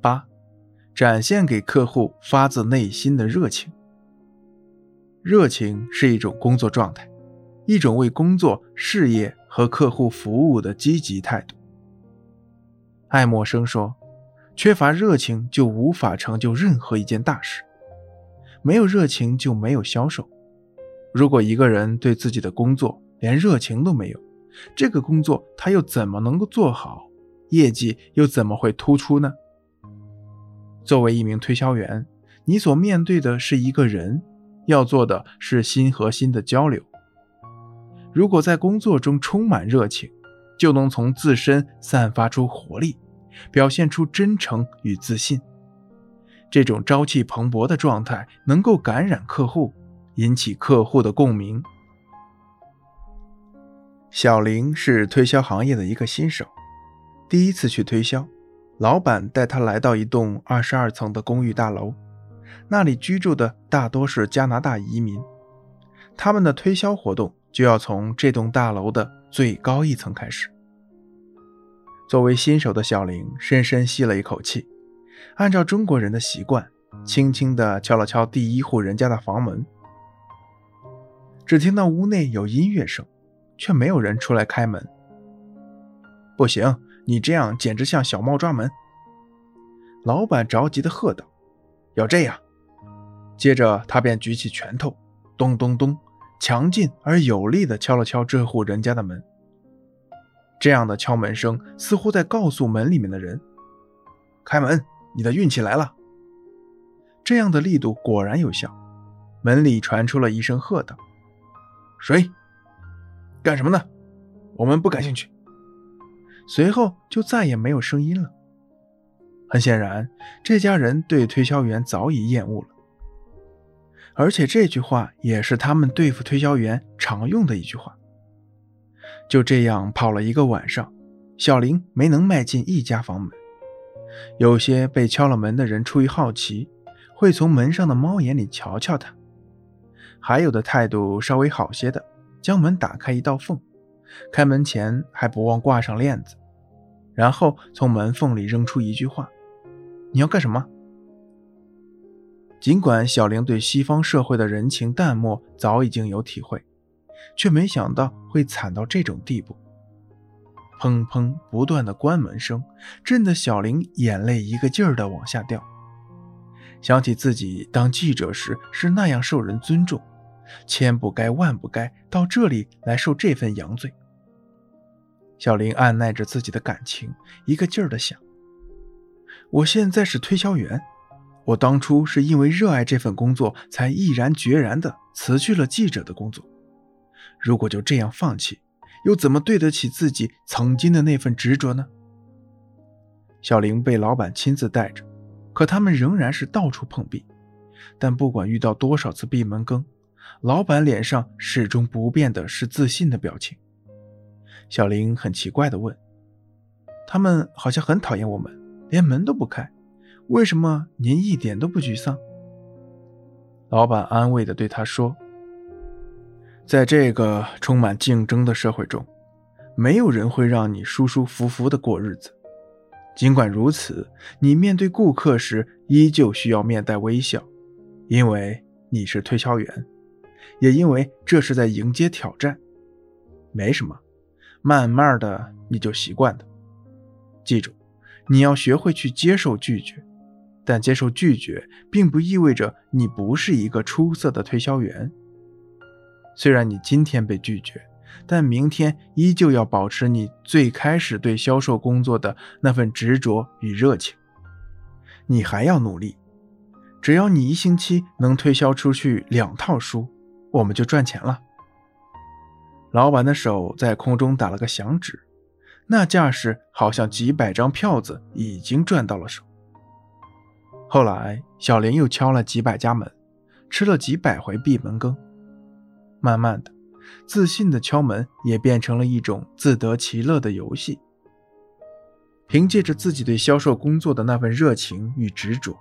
八，展现给客户发自内心的热情。热情是一种工作状态，一种为工作、事业和客户服务的积极态度。爱默生说：“缺乏热情就无法成就任何一件大事，没有热情就没有销售。如果一个人对自己的工作连热情都没有，这个工作他又怎么能够做好？业绩又怎么会突出呢？”作为一名推销员，你所面对的是一个人，要做的是心和心的交流。如果在工作中充满热情，就能从自身散发出活力，表现出真诚与自信。这种朝气蓬勃的状态能够感染客户，引起客户的共鸣。小林是推销行业的一个新手，第一次去推销，老板带他来到一栋二十二层的公寓大楼，那里居住的大多是加拿大移民，他们的推销活动就要从这栋大楼的。最高一层开始。作为新手的小林深深吸了一口气，按照中国人的习惯，轻轻地敲了敲第一户人家的房门。只听到屋内有音乐声，却没有人出来开门。不行，你这样简直像小猫抓门！老板着急地喝道：“要这样！”接着他便举起拳头，咚咚咚。强劲而有力地敲了敲这户人家的门。这样的敲门声似乎在告诉门里面的人：“开门，你的运气来了。”这样的力度果然有效，门里传出了一声喝道：“谁？干什么呢？我们不感兴趣。”随后就再也没有声音了。很显然，这家人对推销员早已厌恶了。而且这句话也是他们对付推销员常用的一句话。就这样跑了一个晚上，小林没能迈进一家房门。有些被敲了门的人出于好奇，会从门上的猫眼里瞧瞧他；还有的态度稍微好些的，将门打开一道缝，开门前还不忘挂上链子，然后从门缝里扔出一句话：“你要干什么？”尽管小玲对西方社会的人情淡漠早已经有体会，却没想到会惨到这种地步。砰砰不断的关门声，震得小玲眼泪一个劲儿的往下掉。想起自己当记者时是那样受人尊重，千不该万不该到这里来受这份洋罪。小玲按耐着自己的感情，一个劲儿的想：我现在是推销员。我当初是因为热爱这份工作，才毅然决然地辞去了记者的工作。如果就这样放弃，又怎么对得起自己曾经的那份执着呢？小玲被老板亲自带着，可他们仍然是到处碰壁。但不管遇到多少次闭门羹，老板脸上始终不变的是自信的表情。小玲很奇怪地问：“他们好像很讨厌我们，连门都不开。”为什么您一点都不沮丧？老板安慰地对他说：“在这个充满竞争的社会中，没有人会让你舒舒服服地过日子。尽管如此，你面对顾客时依旧需要面带微笑，因为你是推销员，也因为这是在迎接挑战。没什么，慢慢的你就习惯的。记住，你要学会去接受拒绝。”但接受拒绝，并不意味着你不是一个出色的推销员。虽然你今天被拒绝，但明天依旧要保持你最开始对销售工作的那份执着与热情。你还要努力，只要你一星期能推销出去两套书，我们就赚钱了。老板的手在空中打了个响指，那架势好像几百张票子已经赚到了手。后来，小林又敲了几百家门，吃了几百回闭门羹。慢慢的，自信的敲门也变成了一种自得其乐的游戏。凭借着自己对销售工作的那份热情与执着，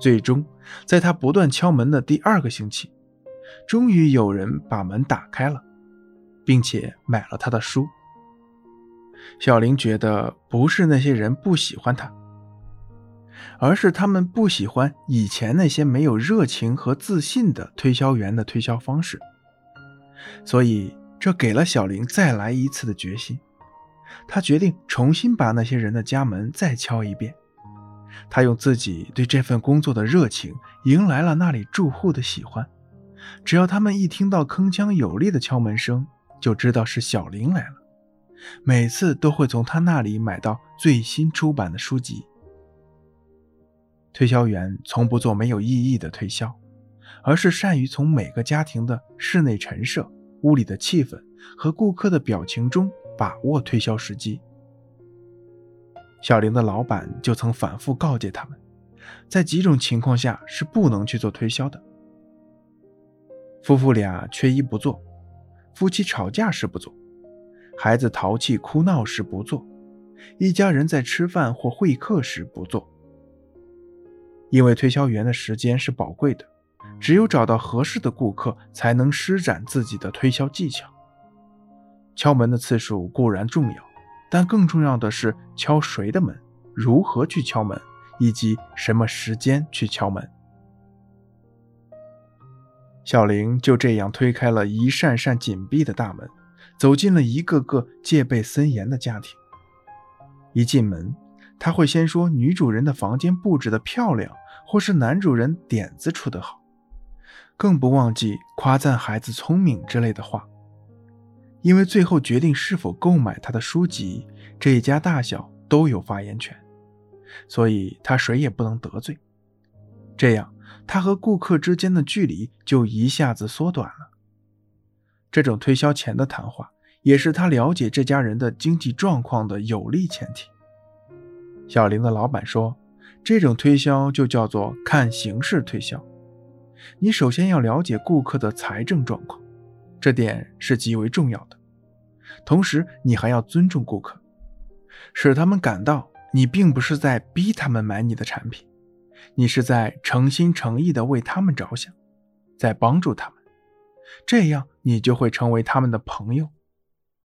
最终，在他不断敲门的第二个星期，终于有人把门打开了，并且买了他的书。小林觉得，不是那些人不喜欢他。而是他们不喜欢以前那些没有热情和自信的推销员的推销方式，所以这给了小林再来一次的决心。他决定重新把那些人的家门再敲一遍。他用自己对这份工作的热情迎来了那里住户的喜欢。只要他们一听到铿锵有力的敲门声，就知道是小林来了。每次都会从他那里买到最新出版的书籍。推销员从不做没有意义的推销，而是善于从每个家庭的室内陈设、屋里的气氛和顾客的表情中把握推销时机。小林的老板就曾反复告诫他们，在几种情况下是不能去做推销的：夫妇俩缺一不做，夫妻吵架时不做，孩子淘气哭闹时不做，一家人在吃饭或会客时不做。因为推销员的时间是宝贵的，只有找到合适的顾客，才能施展自己的推销技巧。敲门的次数固然重要。但更重要的是，敲谁的门，如何去敲门，以及什么时间去敲门。小玲就这样推开了一扇扇紧闭的大门，走进了一个个戒备森严的家庭。一进门，他会先说女主人的房间布置的漂亮，或是男主人点子出得好，更不忘记夸赞孩子聪明之类的话。因为最后决定是否购买他的书籍，这一家大小都有发言权，所以他谁也不能得罪。这样，他和顾客之间的距离就一下子缩短了。这种推销前的谈话，也是他了解这家人的经济状况的有利前提。小林的老板说，这种推销就叫做看形势推销。你首先要了解顾客的财政状况。这点是极为重要的，同时你还要尊重顾客，使他们感到你并不是在逼他们买你的产品，你是在诚心诚意的为他们着想，在帮助他们，这样你就会成为他们的朋友。